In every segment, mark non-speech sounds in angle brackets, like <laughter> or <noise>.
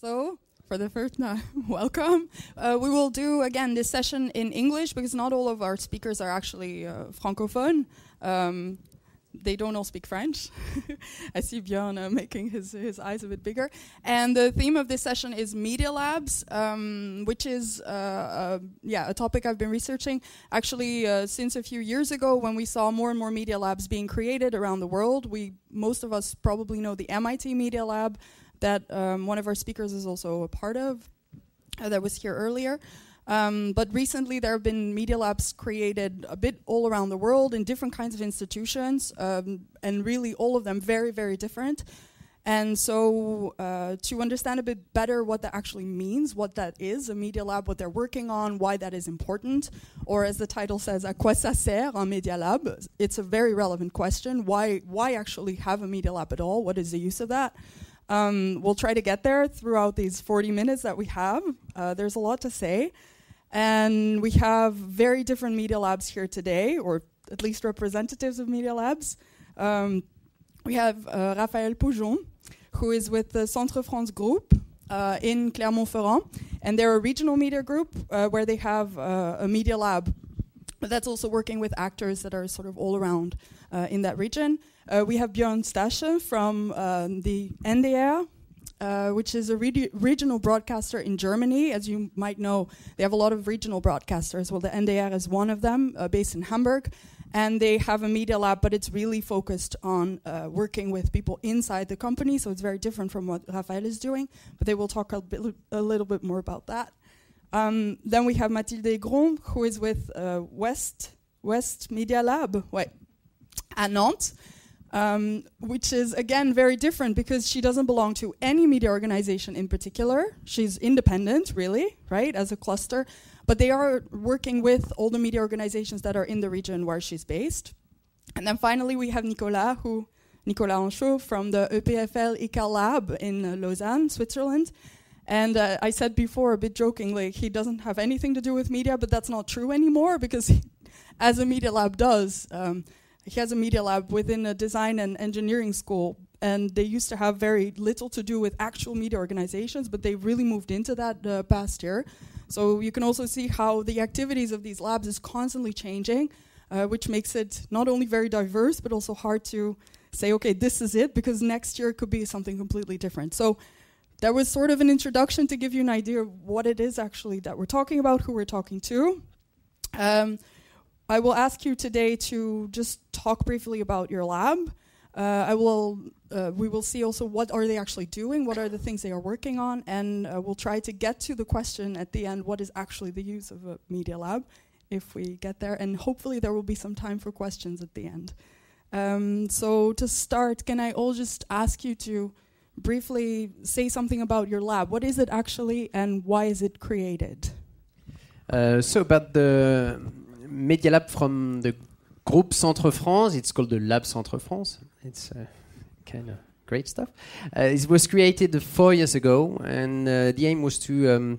So, for the first <laughs> time, welcome. Uh, we will do again this session in English because not all of our speakers are actually uh, francophone. Um, they don't all speak French. <laughs> I see Björn uh, making his, his eyes a bit bigger. And the theme of this session is Media Labs, um, which is uh, uh, yeah a topic I've been researching actually uh, since a few years ago when we saw more and more media labs being created around the world. We most of us probably know the MIT Media Lab that um, one of our speakers is also a part of uh, that was here earlier. Um, but recently, there have been media labs created a bit all around the world in different kinds of institutions, um, and really all of them very, very different. And so, uh, to understand a bit better what that actually means, what that is, a media lab, what they're working on, why that is important, or as the title says, à quoi ça sert un media lab? It's a very relevant question. Why, why actually have a media lab at all? What is the use of that? Um, we'll try to get there throughout these 40 minutes that we have. Uh, there's a lot to say. And we have very different media labs here today, or at least representatives of media labs. Um, we have uh, Raphaël Poujon, who is with the Centre France Group uh, in Clermont-Ferrand. And they're a regional media group uh, where they have uh, a media lab that's also working with actors that are sort of all around uh, in that region. Uh, we have Björn Staschen from the NDR, uh, which is a re regional broadcaster in Germany. As you might know, they have a lot of regional broadcasters. Well, the NDR is one of them, uh, based in Hamburg. And they have a media lab, but it's really focused on uh, working with people inside the company. So it's very different from what Raphael is doing. But they will talk a, bit, a little bit more about that. Um, then we have Mathilde Aigron, who is with uh, West West Media Lab wait, at Nantes um, which is again very different because she doesn't belong to any media organization in particular. She's independent, really, right, as a cluster. But they are working with all the media organizations that are in the region where she's based. And then finally, we have Nicolas, who Nicolas Henchoz from the EPFL ECAL Lab in uh, Lausanne, Switzerland. And uh, I said before, a bit jokingly, he doesn't have anything to do with media, but that's not true anymore because, <laughs> as a media lab does, um, he has a media lab within a design and engineering school and they used to have very little to do with actual media organizations but they really moved into that uh, past year. So you can also see how the activities of these labs is constantly changing uh, which makes it not only very diverse but also hard to say okay this is it because next year it could be something completely different. So that was sort of an introduction to give you an idea of what it is actually that we're talking about who we're talking to. Um, I will ask you today to just talk briefly about your lab. Uh, I will. Uh, we will see also what are they actually doing, what are the things they are working on, and uh, we'll try to get to the question at the end: what is actually the use of a media lab, if we get there, and hopefully there will be some time for questions at the end. Um, so to start, can I all just ask you to briefly say something about your lab? What is it actually, and why is it created? Uh, so about the Media Lab from the group Centre France. It's called the Lab Centre France. It's uh, kind of great stuff. Uh, it was created four years ago, and uh, the aim was to um,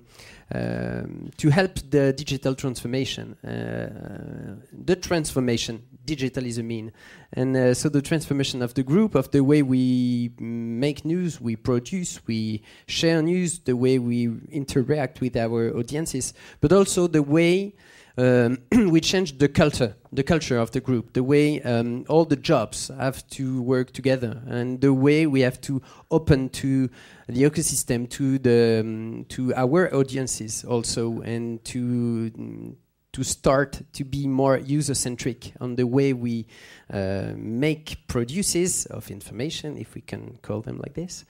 um, to help the digital transformation. Uh, the transformation, digital is a mean, and uh, so the transformation of the group, of the way we make news, we produce, we share news, the way we interact with our audiences, but also the way um, <clears throat> we changed the culture, the culture of the group, the way um, all the jobs have to work together, and the way we have to open to the ecosystem, to the um, to our audiences also, and to to start to be more user centric on the way we uh, make produces of information, if we can call them like this,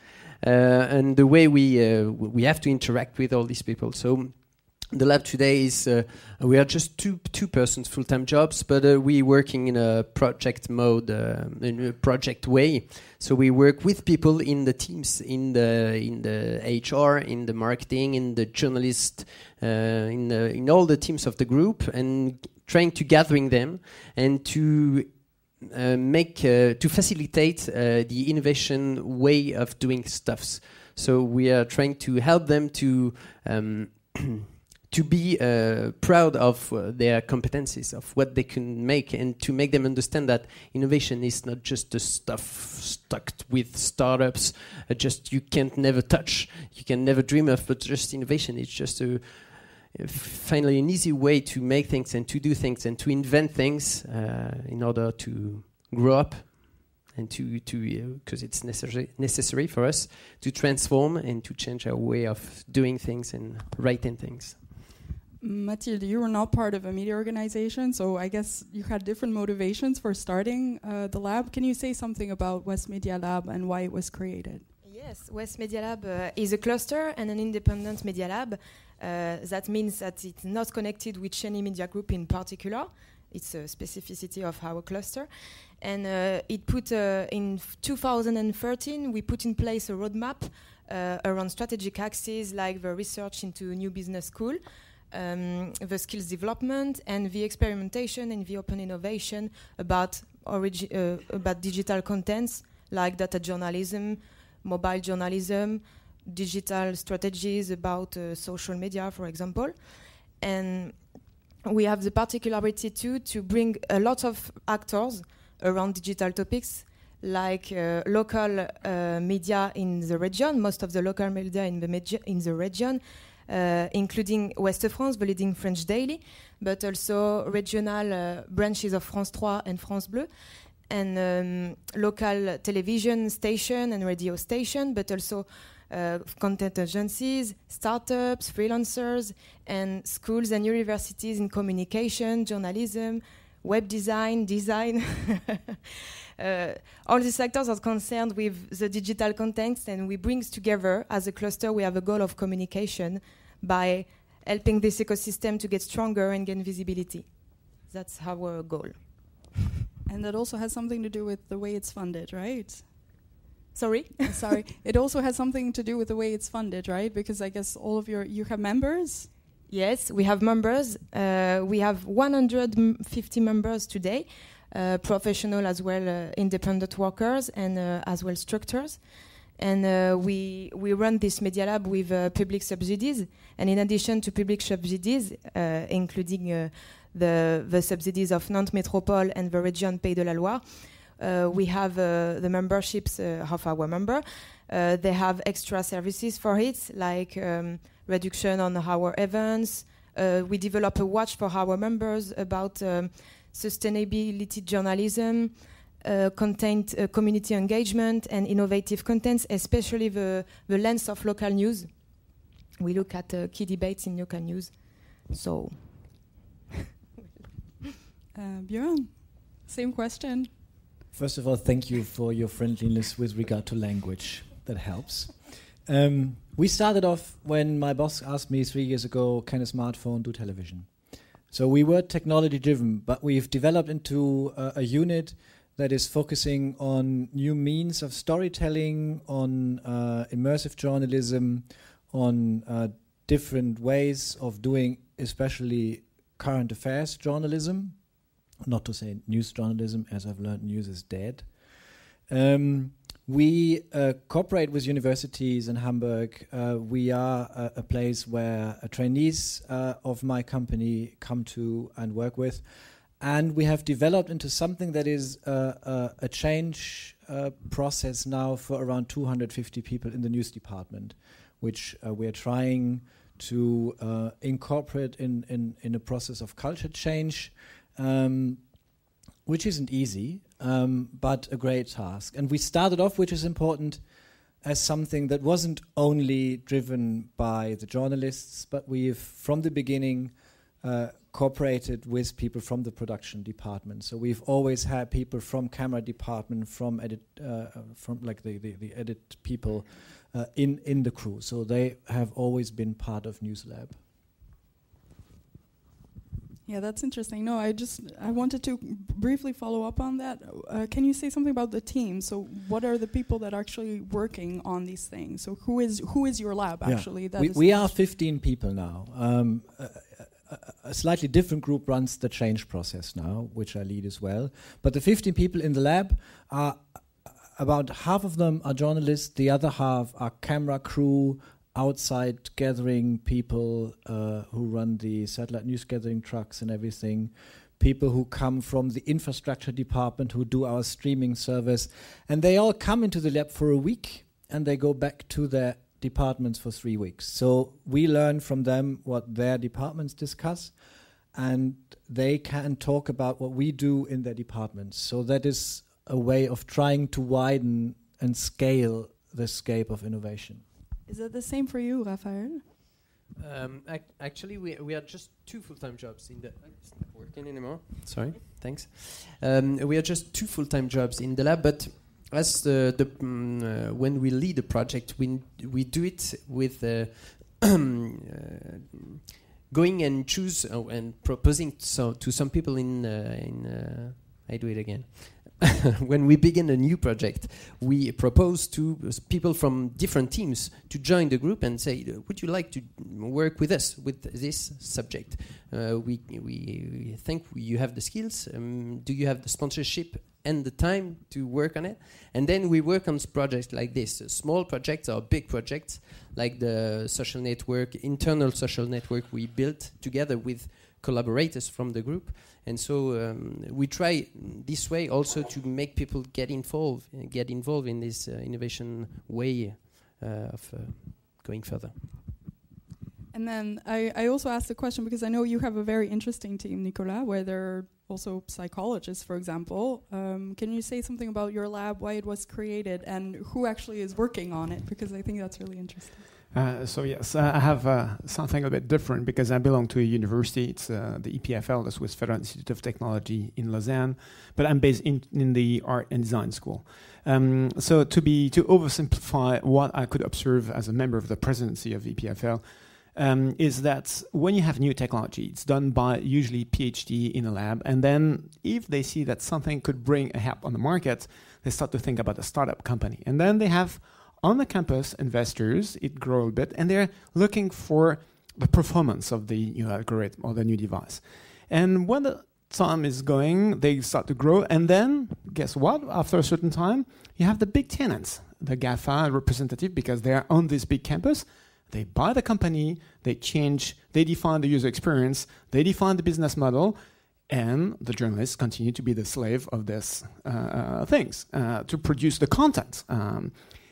uh, and the way we uh, we have to interact with all these people. So the lab today is uh, we are just two two persons full time jobs, but uh, we working in a project mode, uh, in a project way. So we work with people in the teams, in the in the HR, in the marketing, in the journalist, uh, in the, in all the teams of the group, and trying to gathering them and to. Uh, make uh, to facilitate the innovation way of doing stuffs. So we are trying to help them to um, <clears throat> to be uh, proud of uh, their competencies, of what they can make, and to make them understand that innovation is not just the stuff stuck with startups, uh, just you can't never touch, you can never dream of, but just innovation is just a finally an easy way to make things and to do things and to invent things uh, in order to grow up and to to because uh, it's necessary necessary for us to transform and to change our way of doing things and writing things. Mathilde, you were not part of a media organization, so I guess you had different motivations for starting uh, the lab. Can you say something about West Media Lab and why it was created? Yes, West Media Lab uh, is a cluster and an independent media lab. Uh, that means that it's not connected with any media group in particular. It's a specificity of our cluster. And uh, it put uh, in 2013, we put in place a roadmap uh, around strategic axes like the research into new business school, um, the skills development, and the experimentation and the open innovation about, uh, about digital contents like data journalism, mobile journalism, digital strategies about uh, social media, for example. And we have the particularity too to bring a lot of actors around digital topics like uh, local uh, media in the region, most of the local media in the, in the region, including Ouest France, the leading French daily, but also regional uh, branches of France 3 and France Bleu, and um, local television station and radio station, but also uh, content agencies, startups, freelancers, and schools and universities in communication, journalism, web design, design. <laughs> uh, all these sectors are concerned with the digital context, and we bring together as a cluster. We have a goal of communication by helping this ecosystem to get stronger and gain visibility. That's our goal. <laughs> and that also has something to do with the way it's funded, right? Sorry, sorry. <laughs> It also has something to do with the way it's funded, right? Because I guess all of your you have members. Yes, we have members. Uh, we have 150 members today, uh, professional as well, uh, independent workers, and uh, as well structures. And uh, we we run this media lab with uh, public subsidies. And in addition to public subsidies, including the the subsidies of Nantes Métropole and the region Pays de la Loire, uh, we have uh, the memberships uh, of our member. they have extra services for it, like um, reduction on our events. we develop a watch for our members about um, sustainability journalism, uh, content, uh, community engagement, and innovative contents, especially the, the lens of local news. We look at uh, key debates in local news. So, <laughs> Björn, same question. First of all, thank you for your friendliness with regard to language. That helps. Um, we started off when my boss asked me three years ago, can a smartphone do television? So we were technology driven, but we've developed into uh, a unit that is focusing on new means of storytelling, on uh, immersive journalism, on uh, different ways of doing, especially current affairs journalism not to say news journalism, as I've learned, news is dead. Um, we uh, cooperate with universities in Hamburg. Uh, we are a, a place where trainees uh, of my company come to and work with. And we have developed into something that is uh, uh, a change process now for around 250 people in the news department, which we are trying to incorporate in, in, in a process of culture change um, which isn't easy, um, but a great task. And we started off, which is important, as something that wasn't only driven by the journalists, but we've, from the beginning, uh, cooperated with people from the production department. So we've always had people from camera department, from edit, uh, from like the, the, the edit people uh, in in the crew. So they have always been part of News Lab. Yeah, that's interesting. No, I just I wanted to briefly follow up on that. Uh, can you say something about the team? So, what are the people that are actually working on these things? So, who is who is your lab actually? Yeah. we we are 15 people now. Um, a, a, slightly different group runs the change process now, which I lead as well. But the 15 people in the lab are about half of them are journalists, the other half are camera crew, outside gathering people uh, who run the satellite news gathering trucks and everything, people who come from the infrastructure department who do our streaming service, and they all come into the lab for a week and they go back to their departments for three weeks. So we learn from them what their departments discuss, and they can talk about what we do in their departments. So that is a way of trying to widen and scale the scope of innovation. Is it the same for you, Raphael? Um, ac- actually, we, we are just two full time jobs in the. It's not working anymore. Sorry, thanks. Um, we are just two full time jobs in the lab, but as the, the mm, uh, when we lead a project, we we do it with uh, <clears throat> uh, going and choose uh, and proposing so to some people in uh, in. I do it again. <laughs> when we begin a new project, we propose to people from different teams to join the group and say, "Uh, "Would you like to work with us with this subject? Uh, we, we think you have the skills. Um, do you have the sponsorship and the time to work on it?" And then we work on projects like this, small projects or big projects, like the social network, internal social network we built together with collaborators from the group. And so um, we try this way also to make people get involved, uh, get involved in this uh, innovation way uh, of uh, going further. And then I, I also asked the question because I know you have a very interesting team, Nicolas, where there are also psychologists, for example. Um, can you say something about your lab, why it was created, and who actually is working on it? Because I think that's really interesting. Uh, so yes, uh, I have uh, something a bit different because I belong to a university. It's uh, the EPFL, the Swiss Federal Institute of Technology in Lausanne, but I'm based in, in the art and design school. Um, so to be to oversimplify what I could observe as a member of the presidency of EPFL um, is that when you have new technology, it's done by usually PhD in a lab, and then if they see that something could bring a help on the market, they start to think about a startup company, and then they have on the campus, investors, it grow a bit, and they're looking for the performance of the new algorithm or the new device. And when the time is going, they start to grow, and then guess what? After a certain time, you have the big tenants, the GAFA representative, because they're on this big campus. They buy the company, they change, they define the user experience, they define the business model, and the journalists continue to be the slave of these uh, things uh, to produce the content. Um,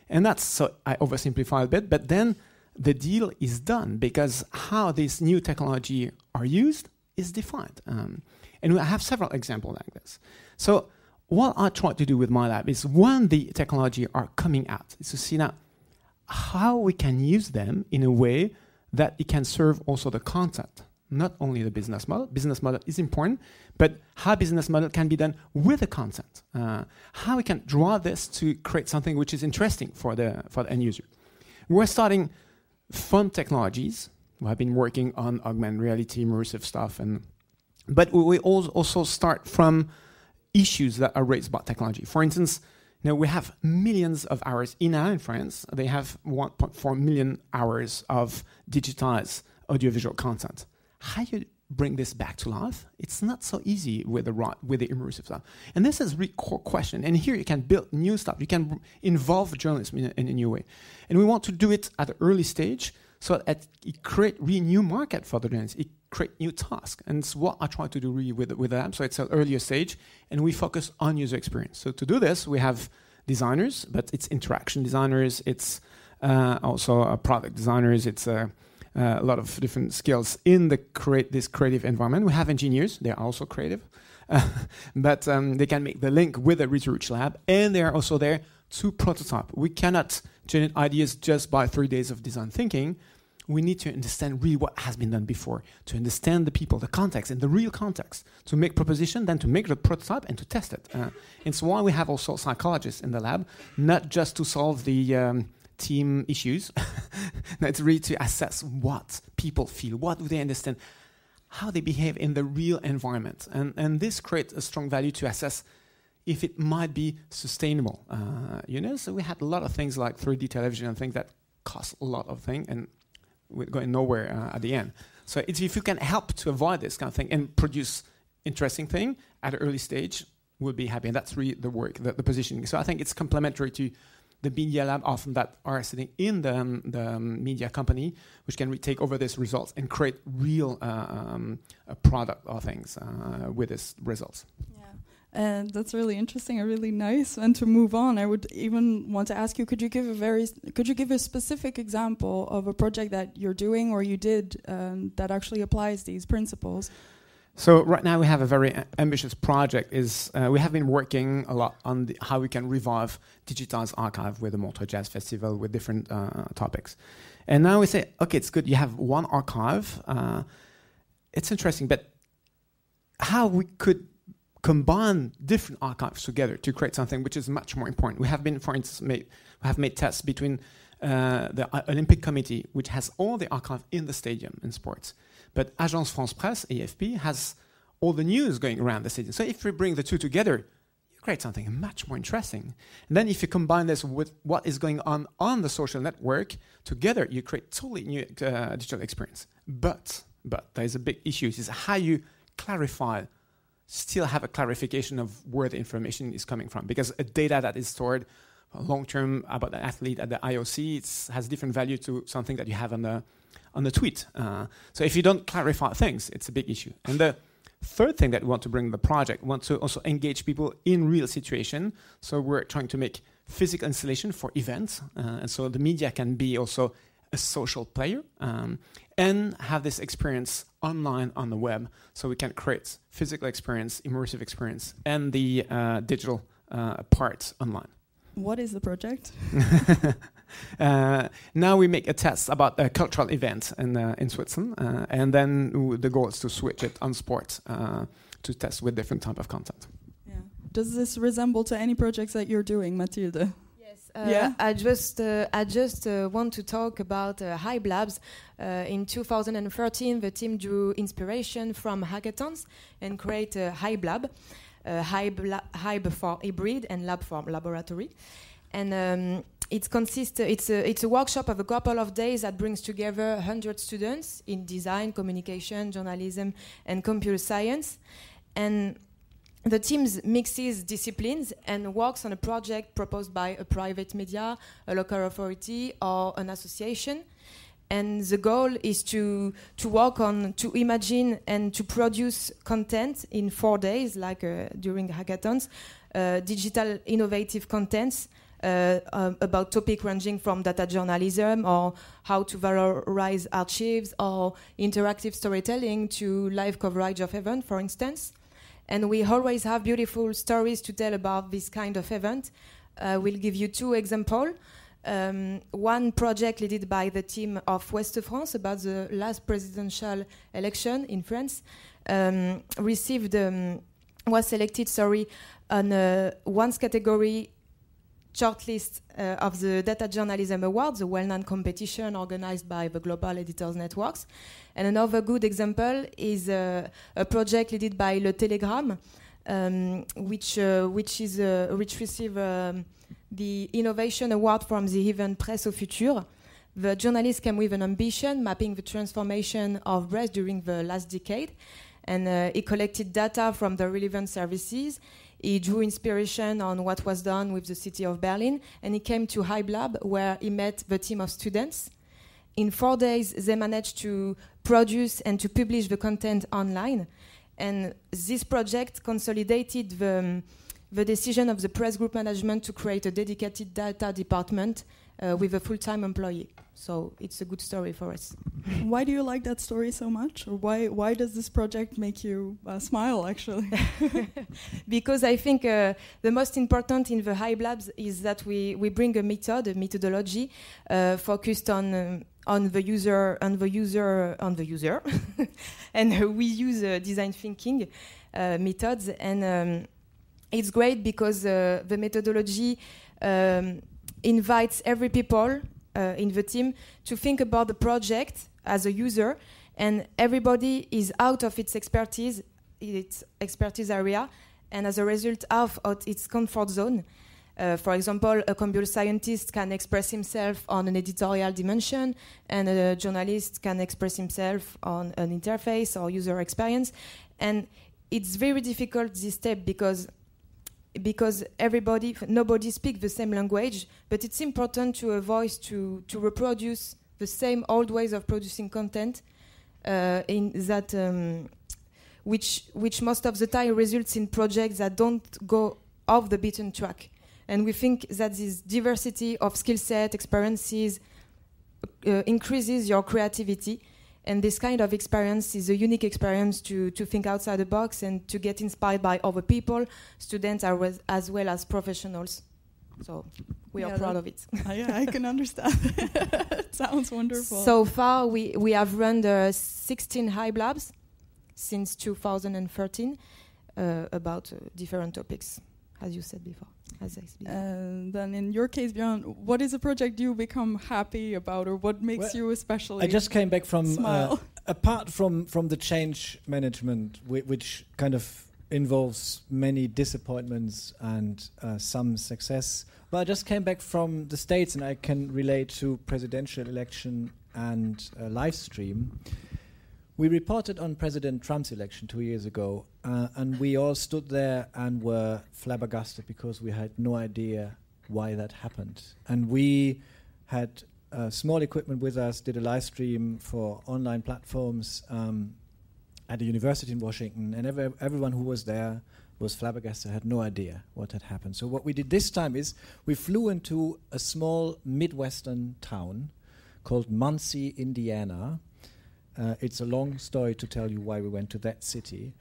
and that's so I oversimplify a bit, but then the deal is done because how this new technology are used is defined. Um, and I have several examples like this. So what I try to do with my lab is when the technology are coming out, is to see now how we can use them in a way that it can serve also the content, not only the business model. Business model is important, but how business model can be done with the content. Uh, how we can draw this to create something which is interesting for the for the end user. We're starting fun technologies. We have been working on augmented reality, immersive stuff, and but we, also start from issues that are raised by technology. For instance, know, we have millions of hours in in France. They have 1.4 million hours of digitized audiovisual content. How you bring this back to life? It's not so easy with the ri- with the immersive stuff. And this is a really core question. And here you can build new stuff. You can involve journalism in a, in a new way. And we want to do it at an early stage so that it create really new market for the journalists. It create new tasks. And it's what I try to do really with, with them. So it's an earlier stage and we focus on user experience. So to do this, we have designers, but it's interaction designers. It's uh, also uh, product designers. It's uh, a lot of different skills in the create this creative environment. We have engineers; they're also creative, uh, <laughs> but um, they can make the link with the research lab, and they are also there to prototype. We cannot generate ideas just by three days of design thinking. We need to understand really what has been done before, to understand the people, the context, and the real context, to make proposition, then to make the prototype and to test it. Uh, it's why we have also psychologists in the lab, not just to solve the um, team issues. <laughs> no, it's really to assess what people feel, what do they understand, how they behave in the real environment. And, and this creates a strong value to assess if it might be sustainable. Uh, you know, so we had a lot of things like 3D television and things that cost a lot of things and we're going nowhere uh, at the end. So if you can help to avoid this kind of thing and produce interesting thing at an early stage, we'll be happy. And that's really the work, the, the positioning. So I think it's complementary to the media lab often that are sitting in the, um, the um, media company, which can take over these results and create real uh, um, a product or things uh, with these results. Yeah. And that's really interesting and really nice. And to move on, I would even want to ask you: Could you give a very, could you give a specific example of a project that you're doing or you did um, that actually applies these principles? So right now we have a very ambitious project. Is uh, we have been working a lot on the, how we can revive digitized archive with the Montreux Jazz Festival with different uh, topics. And now we say, okay, it's good. You have one archive. Uh, it's interesting, but how we could combine different archives together to create something which is much more important. We have been, for instance, made, we have made tests between uh, the Olympic Committee, which has all the archive in the stadium in sports, but Agence France Presse, AFP, has all the news going around the city. So if we bring the two together, you create something much more interesting. And then if you combine this with what is going on on the social network, together you create totally new uh, digital experience. But, but there is a big issue, is how you clarify still have a clarification of where the information is coming from because a data that is stored long term about an athlete at the IOC has different value to something that you have on the on the tweet. Uh, so if you don't clarify things, it's a big issue. And the third thing that we want to bring the project, we want to also engage people in real situation. So we're trying to make physical installation for events, uh, and so the media can be also a social player um, and have this experience online on the web so we can create physical experience immersive experience and the uh, digital uh, part online what is the project <laughs> uh, now we make a test about a cultural event in, uh, in switzerland uh, and then the goal is to switch it on sport uh, to test with different type of content yeah. does this resemble to any projects that you're doing mathilde uh, yeah. I just uh, I just uh, want to talk about uh, Hybe Labs. Uh, in 2013, the team drew inspiration from hackathons and create a Hybe Lab, Hybe for hybrid and lab for laboratory, and. Um, it consists. It's a it's a workshop of a couple of days that brings together 100 students in design, communication, journalism, and computer science, and the team mixes disciplines and works on a project proposed by a private media, a local authority, or an association. And the goal is to, to work on, to imagine and to produce content in four days, like uh, during hackathons, uh, digital innovative contents uh, um, about topic ranging from data journalism or how to valorize archives or interactive storytelling to live coverage of event, for instance and we always have beautiful stories to tell about this kind of event. Uh, we'll give you two examples. Um, one project led by the team of West France about the last presidential election in France um, received um, was selected sorry on uh, one category shortlist uh, of the Data Journalism Awards, a well-known competition organized by the Global Editors Networks. And another good example is uh, a project led by Le Télégramme, um, which uh, which is uh, which received um, the Innovation Award from the event Presse au Futur. The journalist came with an ambition, mapping the transformation of Brest during the last decade, and uh, he collected data from the relevant services he drew inspiration on what was done with the city of Berlin, and he came to Hybe Lab where he met the team of students. In four days, they managed to produce and to publish the content online. And this project consolidated the, um, the decision of the press group management to create a dedicated data department uh, with a full-time employee. So it's a good story for us. Why do you like that story so much, or why why does this project make you uh, smile? Actually, <laughs> <laughs> because I think uh, the most important in the Hybe Labs is that we we bring a method, a methodology uh, focused on. Um, on the user, on the user, on the user, <laughs> and we use uh, design thinking uh, methods, and um, it's great because the methodology um, invites every people uh, in the team to think about the project as a user, and everybody is out of its expertise, its expertise area, and as a result, out of its comfort zone. Uh, for example, a computer scientist can express himself on an editorial dimension, and a journalist can express himself on an interface or user experience. And it's very difficult this step because because everybody, nobody speaks the same language, but it's important to a voice to, to reproduce the same old ways of producing content uh, in that um, which which most of the time results in projects that don't go off the beaten track. And we think that this diversity of skill set, experiences, uh, increases your creativity. And this kind of experience is a unique experience to, to think outside the box and to get inspired by other people, students are as, as well as professionals. So we Yeah, are proud of it. <laughs> Uh, yeah, I can understand. it <laughs> sounds wonderful. So far, we, we have run the 16 Hive Labs since 2013 uh, about uh, different topics, as you said before. As I said. And then in your case, Björn, what is a project you become happy about, or what makes Well, you especially I just came back from uh, <laughs> apart from from the change management, whi- which kind of involves many disappointments and uh, some success. But I just came back from the states, and I can relate to presidential election and uh, live stream. We reported on President Trump's election two years ago, uh, and we all stood there and were flabbergasted because we had no idea why that happened. And we had uh, small equipment with us, did a live stream for online platforms um, at a university in Washington, and every, everyone who was there was flabbergasted, had no idea what had happened. So what we did this time is we flew into a small midwestern town called Muncie, Indiana. Uh, it's a long story to tell you why we went to that city.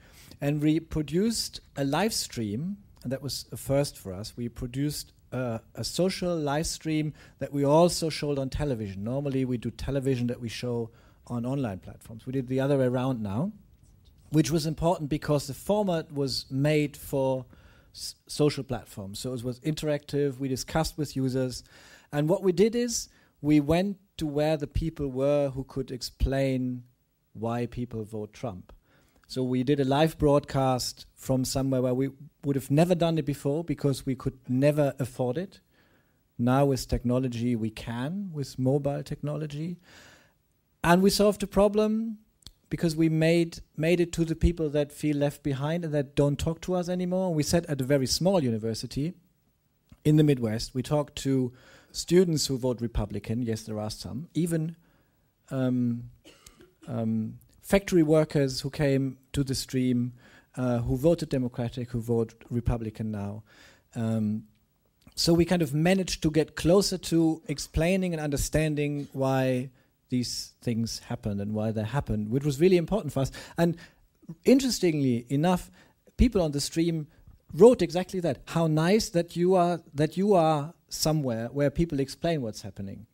And we produced a live stream, and that was a first for us. We produced uh, a social live stream that we also showed on television. Normally, we do television that we show on online platforms. We did the other way around now, which was important because the format was made for s- social platforms. So it was interactive. We discussed with users, and what we did is we went to where the people were who could explain why people vote Trump. So we did a live broadcast from somewhere where we would have never done it before because we could never afford it. Now with technology we can with mobile technology. And we solved the problem because we made made it to the people that feel left behind and that don't talk to us anymore. We sat at a very small university in the Midwest. We talked to students who vote Republican. Yes, there are some. Even um, um, factory workers who came to the stream, uh, who voted Democratic, who vote Republican now. Um, so we kind of managed to get closer to explaining and understanding why these things happened and why they happened, which was really important for us. And interestingly enough, people on the stream wrote exactly that. How nice that you are that you are somewhere where people explain what's happening,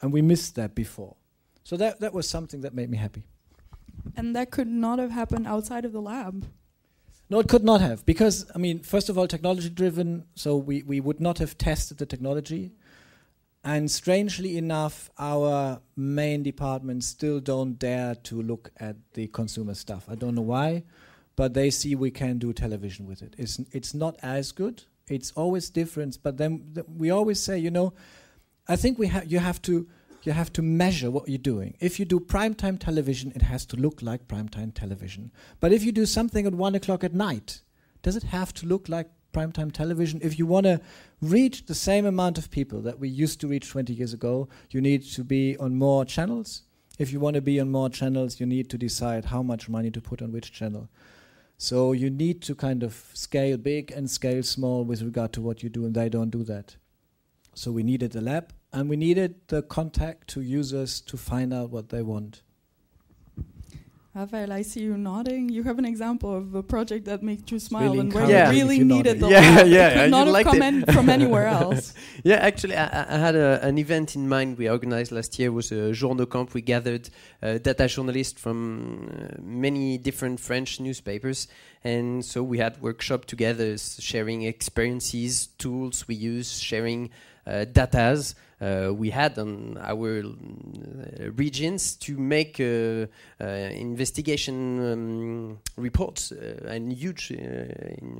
and we missed that before. So that that was something that made me happy. and that could not have happened outside of the lab. No, it could not have because I mean, first of all, technology driven. So we we would not have tested the technology, and strangely enough, our main departments still don't dare to look at the consumer stuff. I don't know why, but they see we can do television with it. It's it's not as good. It's always different, but then th- we always say, you know, I think we have you have to you have to measure what you're doing. If you do primetime television, it has to look like primetime television. But if you do something at one o'clock at night, does it have to look like primetime television? If you want to reach the same amount of people that we used to reach 20 years ago, you need to be on more channels. If you want to be on more channels, you need to decide how much money to put on which channel. So you need to kind of scale big and scale small with regard to what you do, and they don't do that. So we needed the lab, and we needed the contact to users to find out what they want. Rafael, I see you nodding. You have an example of a project that made you smile really and where encouraging you really needed the. Yeah, yeah, <laughs> it could not have come it. in from anywhere <laughs> else. yeah, actually, I, I- had a, an event in mind we organized last year. was a journaux camp. We gathered uh, data journalists from uh, many different French newspapers, and so we had workshop together, sharing experiences, tools we use, sharing uh, datas we had on our uh, regions to make uh, uh, investigation um, reports uh, and huge uh,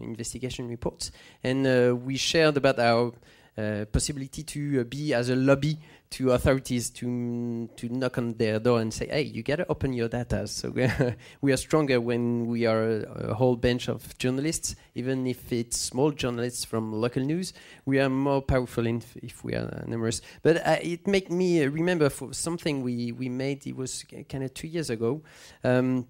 investigation reports, and uh, we shared about our uh, possibility to uh, be as a lobby to authorities to to knock on their door and say, "Hey, you gotta open your data." So <laughs> we are stronger when we are a, whole bunch of journalists, even if it's small journalists from local news. We are more powerful if, if we are numerous. But uh, it made me remember for something we we made. It was kind of two years ago. Um,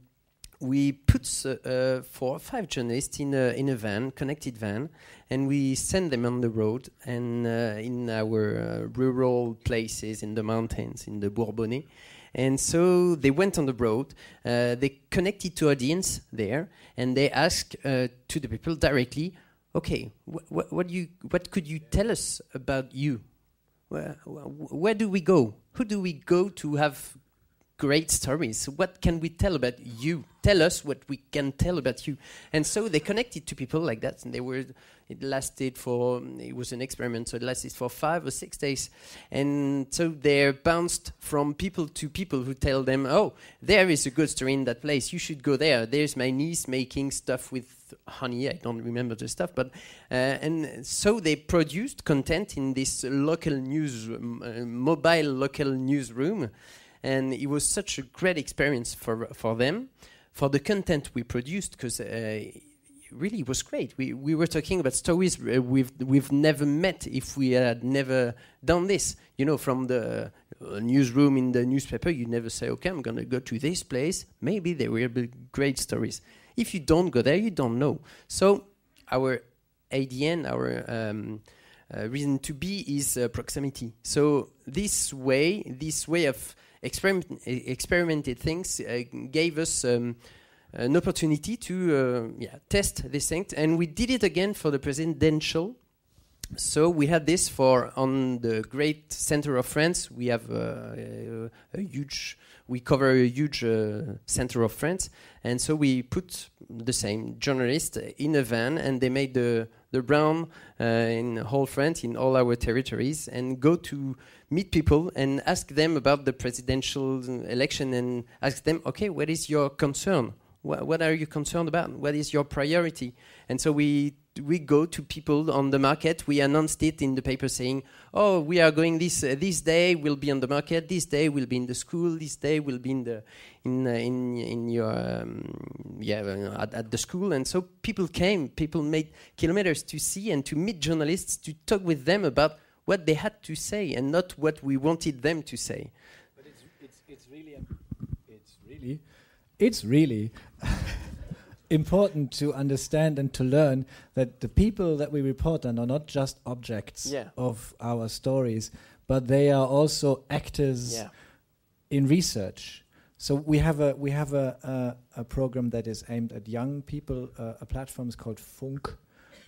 we put uh, uh, four or five journalists in a, in a van, connected van, and we send them on the road and uh, in our rural places in the mountains, in the Bourbonnais. And so they went on the road, uh, they connected to audience there, and they asked uh, to the people directly, okay, wh wh what, you, what could you tell us about you? Where, wh where do we go? Who do we go to have great stories. What can we tell about you? Tell us what we can tell about you. And so they connected to people like that, and they were. It lasted for. It was an experiment, so it lasted for five or six days, and so they bounced from people to people who tell them, "Oh, there is a good story in that place. You should go there. There's my niece making stuff with honey. I don't remember the stuff, but uh, and so they produced content in this local news, uh, mobile local newsroom." And it was such a great experience for for them, for the content we produced because. Uh, really it was great. We we were talking about stories uh, we've we've never met if we had never done this. You know, from the uh, newsroom in the newspaper, you never say, "Okay, I'm going to go to this place." Maybe there will be great stories. If you don't go there, you don't know. So our ADN, our um, uh, reason to be is uh, proximity. So this way, this way of experiment, experimented things uh, gave us um, an opportunity to uh, yeah, test this thing. And we did it again for the presidential. So we had this for on the great center of France. We have uh, a, a, huge, we cover a huge uh, center of France, and so we put the same journalist in a van, and they made the the brown uh, in whole France, in all our territories, and go to meet people and ask them about the presidential election and ask them, okay, what is your concern? What, what are you concerned about? What is your priority? And so we we go to people on the market. We announced it in the paper saying, "Oh, we are going this uh, this day. We'll be on the market. This day we'll be in the school. This day we'll be in the in uh, in in your um, yeah uh, at, at, the school." And so people came. People made kilometers to see and to meet journalists to talk with them about what they had to say and not what we wanted them to say. But it's, it's, it's really, it's really, it's really <laughs> important to understand and to learn that the people that we report on are not just objects yeah. of our stories, but they are also actors yeah. in research. So we have a we have a, a, a program that is aimed at young people. Uh, a platform is called Funk,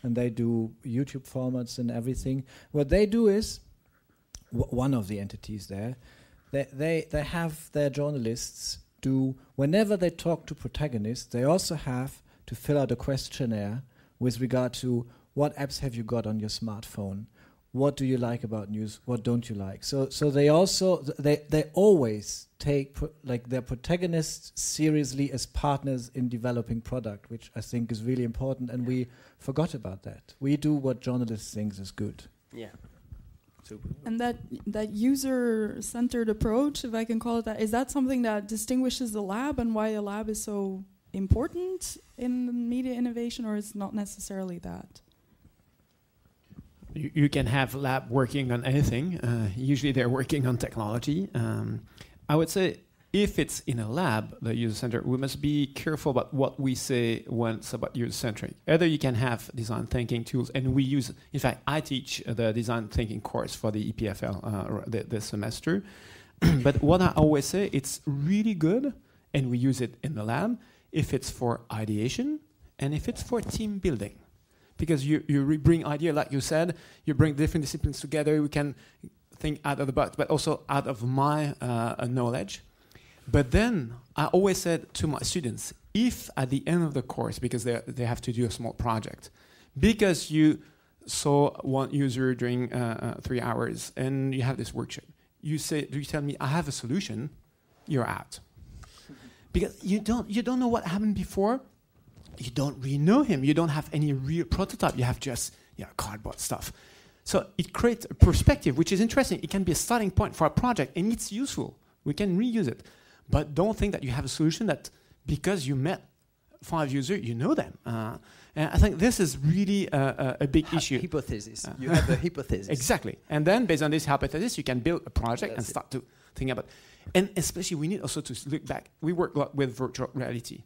and they do YouTube formats and everything. What they do is one of the entities there. They, they they have their journalists do whenever they talk to protagonists. They also have to fill out a questionnaire with regard to what apps have you got on your smartphone? What do you like about news? What don't you like? So so they also they they always take like their protagonists seriously as partners in developing product which i think is really important and we forgot about that. We do what journalists think is good. Yeah and that that user centered approach if i can call it that is that something that distinguishes the lab and why a lab is so important in media innovation or is not necessarily that you, you can have lab working on anything. Uh, usually they're working on technology. Um, I would say if it's in a lab, the user center, we must be careful about what we say when it's about user centric. Either you can have design thinking tools, and we use, in fact, I teach the design thinking course for the EPFL uh, this semester. <clears throat> but what I always say, it's really good, and we use it in the lab if it's for ideation and if it's for team building because you, you bring idea, like you said, you bring different disciplines together. We can think out of the box, but also out of my uh, knowledge. But then I always said to my students, if at the end of the course, because they, they have to do a small project, because you saw one user during uh, uh, three hours and you have this workshop, you say, do you tell me I have a solution? You're out. because you don't, you don't know what happened before, you don't really know him. You don't have any real prototype. You have just you know, cardboard stuff. So it creates a perspective, which is interesting. It can be a starting point for a project, and it's useful. We can reuse it. But don't think that you have a solution that because you met five users, you know them. Uh, and I think this is really a, a, a big Hy- issue. Hypothesis. Uh, you have a hypothesis. <laughs> Exactly. And then based on this hypothesis, you can build a project and That's it. start to think about. And especially, we need also to look back. We work a lot with virtual reality,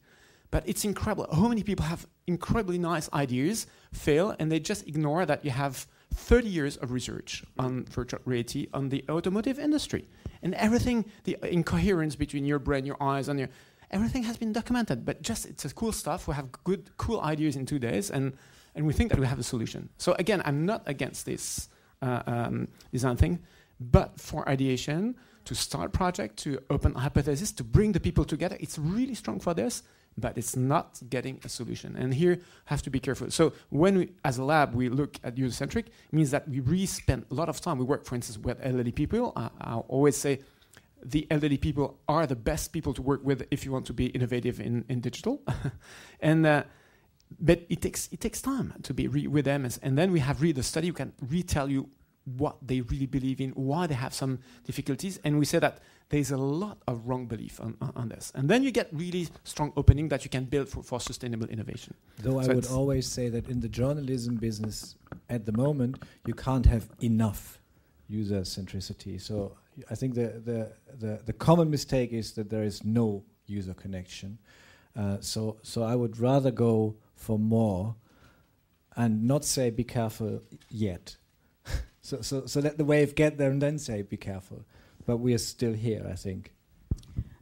but it's incredible how many people have incredibly nice ideas, fail, and they just ignore that you have 30 years of research on virtual reality on the automotive industry, and everything, the incoherence between your brain, your eyes, and your everything has been documented. But just it's a cool stuff. We have good, cool ideas in two days, and and we think that we have a solution. So again, I'm not against this uh, um, design thing, but for ideation, to start project, to open hypothesis, to bring the people together, it's really strong for this, but it's not getting a solution. And here, have to be careful. So when we, as a lab, we look at user-centric, means that we really spend a lot of time. We work, for instance, with elderly people. Uh, I always say the elderly people are the best people to work with if you want to be innovative in, in digital. <laughs> and uh, but it takes it takes time to be re- with them, and then we have read the study. We can retell you what they really believe in, why they have some difficulties, and we say that there's a lot of wrong belief on, on, on this, and then you get really strong opening that you can build for, for sustainable innovation. Though So I would always say that in the journalism business at the moment, you can't have enough user centricity. So I think the, the, the, the common mistake is that there is no user connection. Uh, so, so I would rather go for more and not say be careful yet. So, so, so let the wave get there and then say be careful. But we are still here, I think.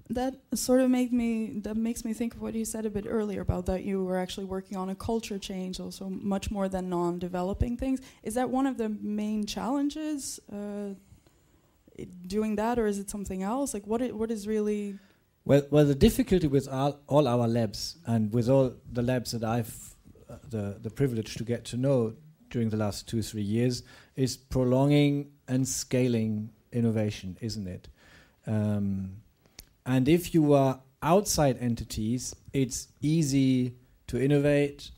That sort of made me. That makes me think of what you said a bit earlier about that you were actually working on a culture change, also much more than non-developing things. Is that one of the main challenges? Uh, doing that, or is it something else? Like, what? What is really? Well, well, the difficulty with all, all our labs and with all the labs that I've uh, the the privilege to get to know during the last two three years is prolonging and scaling innovation, isn't it? Um, and if you are outside entities, it's easy to innovate.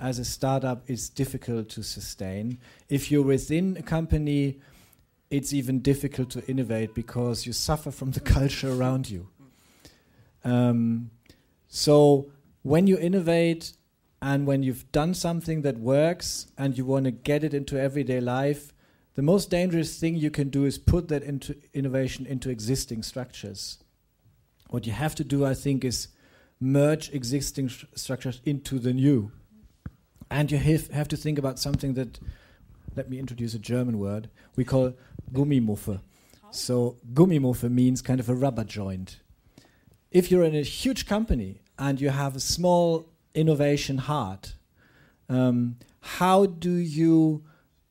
As a startup, it's difficult to sustain. If you're within a company, it's even difficult to innovate because you suffer from the culture around you. Um, so when you innovate and when you've done something that works and you want to get it into everyday life, the most dangerous thing you can do is put that into innovation into existing structures. What you have to do, I think, is merge existing structures into the new. And you have, have to think about something that, let me introduce a German word, we call Gummimuffe. So, Gummimuffe means kind of a rubber joint if you're in a huge company and you have a small innovation heart, um, how do you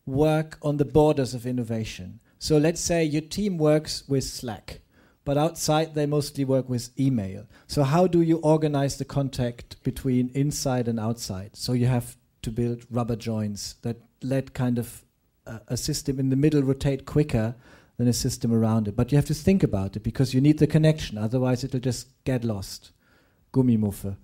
work on the borders of innovation? So let's say your team works with Slack, but outside they mostly work with email. So how do you organize the contact between inside and outside? So you have to build rubber joints that let kind of uh, a system in the middle rotate quicker than a system around it. But you have to think about it because you need the connection, otherwise it'll just get lost. Gummimuffe.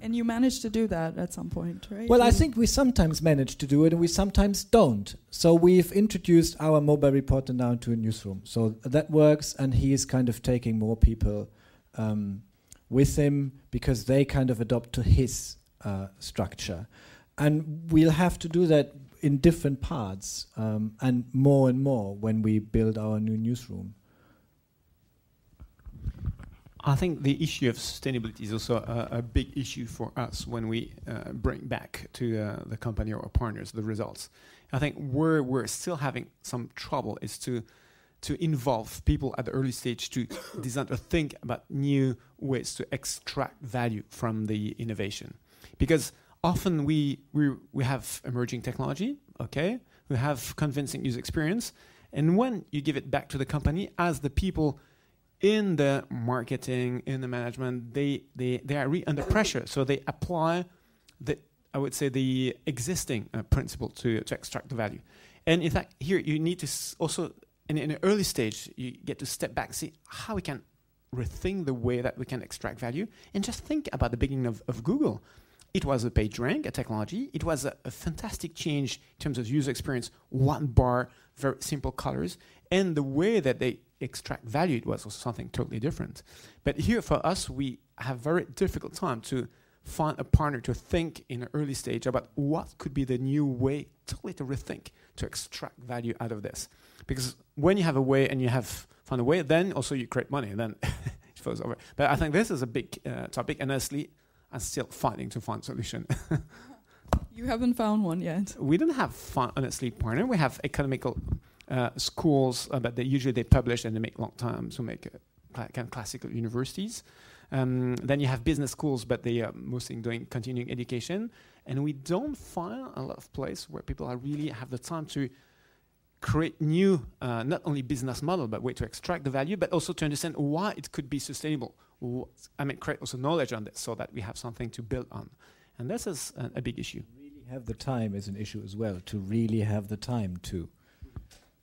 And you managed to do that at some point, right? Well, I think we sometimes manage to do it and we sometimes don't. So we've introduced our mobile reporter now into a newsroom. So that works, and he is kind of taking more people um, with him because they kind of adopt to his uh, structure. And we'll have to do that in different parts um, and more and more when we build our new newsroom. I think the issue of sustainability is also a, a big issue for us when we uh, bring back to uh, the company or our partners the results. I think where we're still having some trouble is to to involve people at the early stage to design or think about new ways to extract value from the innovation, because often we we we have emerging technology, okay, we have convincing user experience, and when you give it back to the company as the people in the marketing, in the management, they they they are really under pressure, so they apply the I would say the existing uh, principle to to extract the value. And in fact, here you need to also in, in an early stage you get to step back, see how we can rethink the way that we can extract value, and just think about the beginning of, of Google. It was a PageRank, a technology. It was a, a fantastic change in terms of user experience. One bar, very simple colors, and the way that they extract value, it was also something totally different. But here for us, we have very difficult time to find a partner to think in an early stage about what could be the new way, totally to rethink, to extract value out of this. Because when you have a way and you have found a way, then also you create money, and then <laughs> it falls over. But I think this is a big uh, topic, and honestly, I'm still fighting to find solution. <laughs> You haven't found one yet. we don't have honestly partner. We have economical uh, schools, uh, but they usually they publish and they make long time, so make uh, kind of classical universities. Um, then you have business schools, but they are mostly doing continuing education, and we don't find a lot of place where people are really have the time to create new, uh, not only business model, but way to extract the value, but also to understand why it could be sustainable. Wh- I mean, create also knowledge on this so that we have something to build on, and this is a, a big issue. really have the time is an issue as well to really have the time to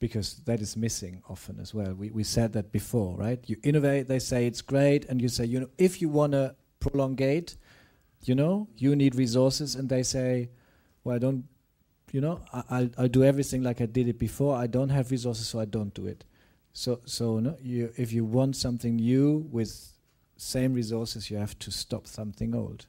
because that is missing often as well. We, we said that before right? You innovate they say it's great and you say you know if you want to prolongate you know you need resources and they say well i don't you know I, I'll, I'll do everything like i did it before. I don't have resources so i don't do it. So so no you if you want something new with same resources you have to stop something old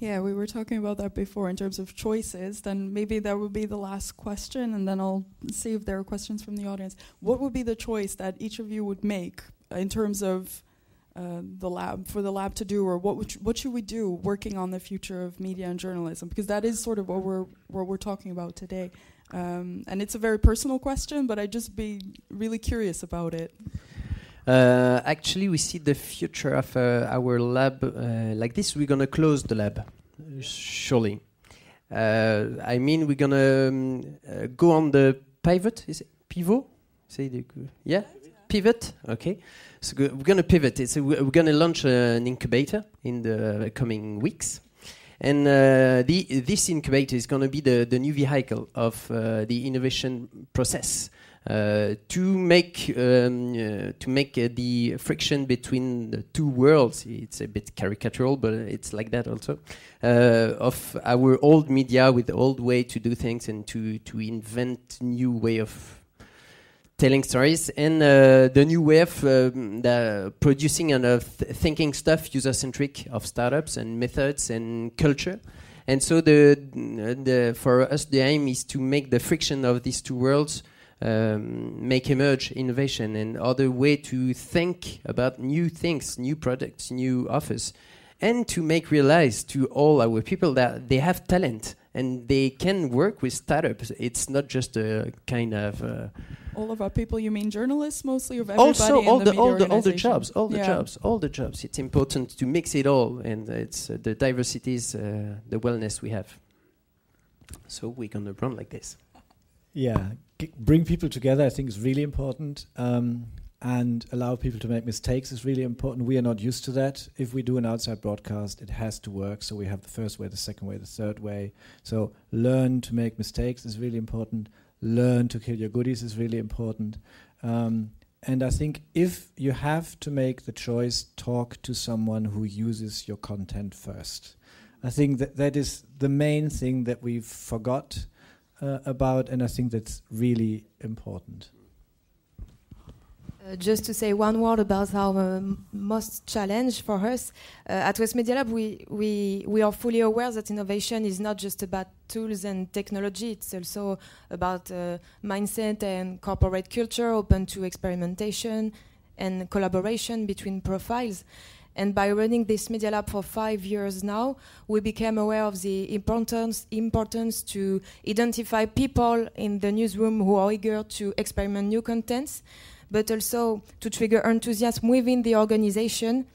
Yeah, we were talking about that before in terms of choices. Then maybe that would be the last question, and then I'll see if there are questions from the audience. What would be the choice that each of you would make in terms of uh, the lab for the lab to do, or what would what should we do working on the future of media and journalism? Because that is sort of what we're what we're talking about today. Um, and it's a very personal question, but I'd just be really curious about it. Uh, actually, we see the future of uh, our lab uh, like this. We're gonna close the lab, surely. Uh, I mean, we're gonna um, uh, go on the pivot. Is it pivot? Say the yeah, pivot. Okay, so we're gonna pivot. It's we're gonna launch uh, an incubator in the coming weeks. And uh, the, this incubator is going to be the, the new vehicle of uh, the innovation process to make um, uh, to make uh, the friction between the two worlds. It's a bit caricatural, but it's like that also. Uh, of our old media with the old way to do things and to to invent new way of telling stories and uh, the new way of um, producing and of th- thinking stuff user centric of startups and methods and culture and so the, the for us the aim is to make the friction of these two worlds um, make emerge innovation and other way to think about new things new products new offers and to make realize to all our people that they have talent and they can work with startups. It's not just a kind of uh, All of our people, you mean journalists mostly, everybody also in all the, the all the all the jobs all the Yeah. jobs all the jobs. It's important to mix it all and it's uh, the diversity is uh, the wellness we have. So we're gonna run like this Yeah, g- bring people together. I think is really important, um, and allow people to make mistakes is really important. We are not used to that. If we do an outside broadcast, it has to work. So we have the first way, the second way, the third way. So learn to make mistakes is really important. Learn to kill your goodies is really important. Um, and I think if you have to make the choice, talk to someone who uses your content first. I think that that is the main thing that we've forgot uh, about, and I think that's really important. Uh, just to say one word about our um, most challenge for us uh, at West Media Lab, we, we we are fully aware that innovation is not just about tools and technology; it's also about uh, mindset and corporate culture, open to experimentation and collaboration between profiles. And by running this Media Lab for five years now, we became aware of the importance importance to identify people in the newsroom who are eager to experiment new contents but also to trigger enthusiasm within the organization.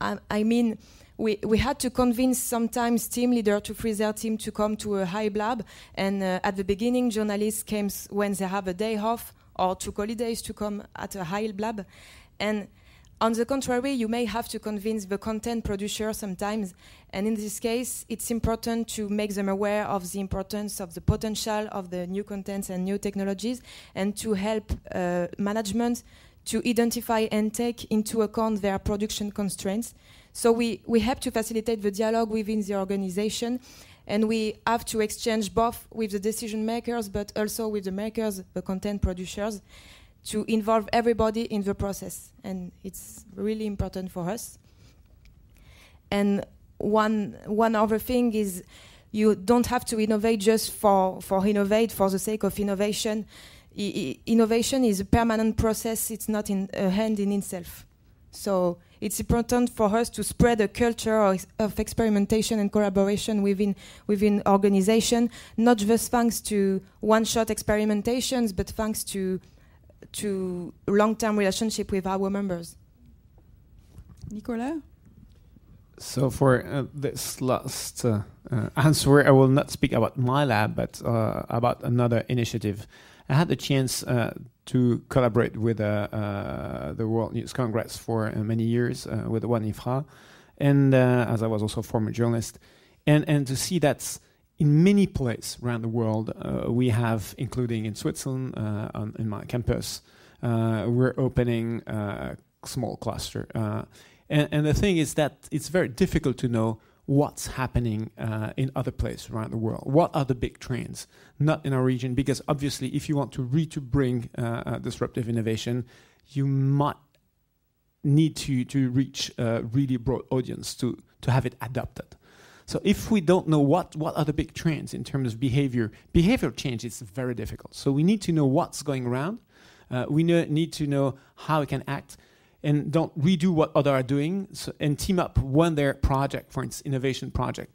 I, I mean, we, we had to convince sometimes team leader to freeze their team to come to a high lab. And uh, at the beginning, journalists came when they have a day off or took holidays to come at a high lab. And on the contrary, you may have to convince the content producer sometimes. And in this case, it's important to make them aware of the importance of the potential of the new contents and new technologies and to help uh, management to identify and take into account their production constraints. So we, we help to facilitate the dialogue within the organization, and we have to exchange both with the decision makers, but also with the makers, the content producers, to involve everybody in the process. And it's really important for us. And one one other thing is you don't have to innovate just for, for innovate for the sake of innovation. I, I, innovation is a permanent process. It's not in a hand in itself. So it's important for us to spread a culture of, of experimentation and collaboration within within organization, not just thanks to one-shot experimentations, but thanks to to long-term relationship with our members. Nicolas? So for uh, this last uh, uh, answer, I will not speak about my lab, but uh, about another initiative. I had the chance uh, to collaborate with uh, the World News Congress for many years with the WAN-IFRA, and as I was also a former journalist, and and to see that in many places around the world, we have, including in Switzerland, on, in my campus, we're opening a small cluster and, and the thing is that it's very difficult to know what's happening uh, in other places around the world. What are the big trends? Not in our region, because obviously, if you want to really to bring uh, uh, disruptive innovation, you might need to to reach a really broad audience to to have it adopted. So if we don't know what what are the big trends in terms of behavior, behavior change is very difficult. So we need to know what's going around. Uh, we know, need to know how we can act and don't redo what others are doing so, and team up when their project, for instance, innovation project,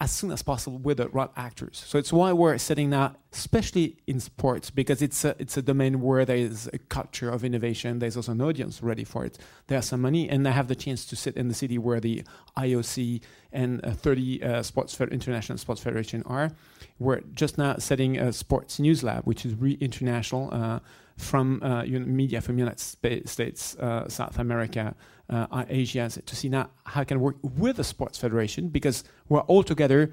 as soon as possible with the right actors. So it's why we're setting now, especially in sports, because it's a, it's a domain where there is a culture of innovation. There's also an audience ready for it. There's some money, and I have the chance to sit in the city where the IOC and uh, 30 uh, sports international sports federation are. We're just now setting a sports news lab, which is really international. Uh, from uh, media from United States, uh, South America, uh, Asia, to see now how I can work with the sports federation because we're all together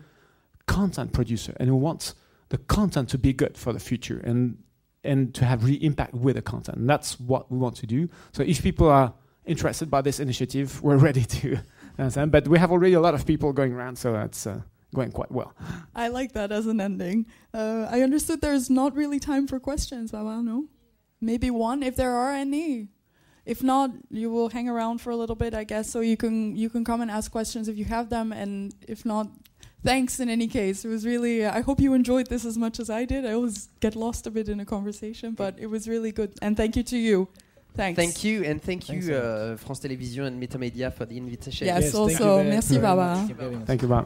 content producer and we want the content to be good for the future and and to have real impact with the content. And that's what we want to do. So if people are interested by this initiative, <laughs> we're ready to <laughs> understand. But we have already a lot of people going around, so that's uh, going quite well. I like that as an ending. Uh, I understood there's not really time for questions, Baba, no? Maybe one if there are any. If not, you will hang around for a little bit, I guess, so you can you can come and ask questions if you have them, and if not, thanks in any case. It was really. Uh, I hope you enjoyed this as much as I did. I always get lost a bit in a conversation, but it was really good. And thank you to you. Thanks. Thank you, and thank Thanks you, uh, France Télévisions and Metamedia for the invitation. Yes, yes also. Merci, Baba. Thank you, Baba.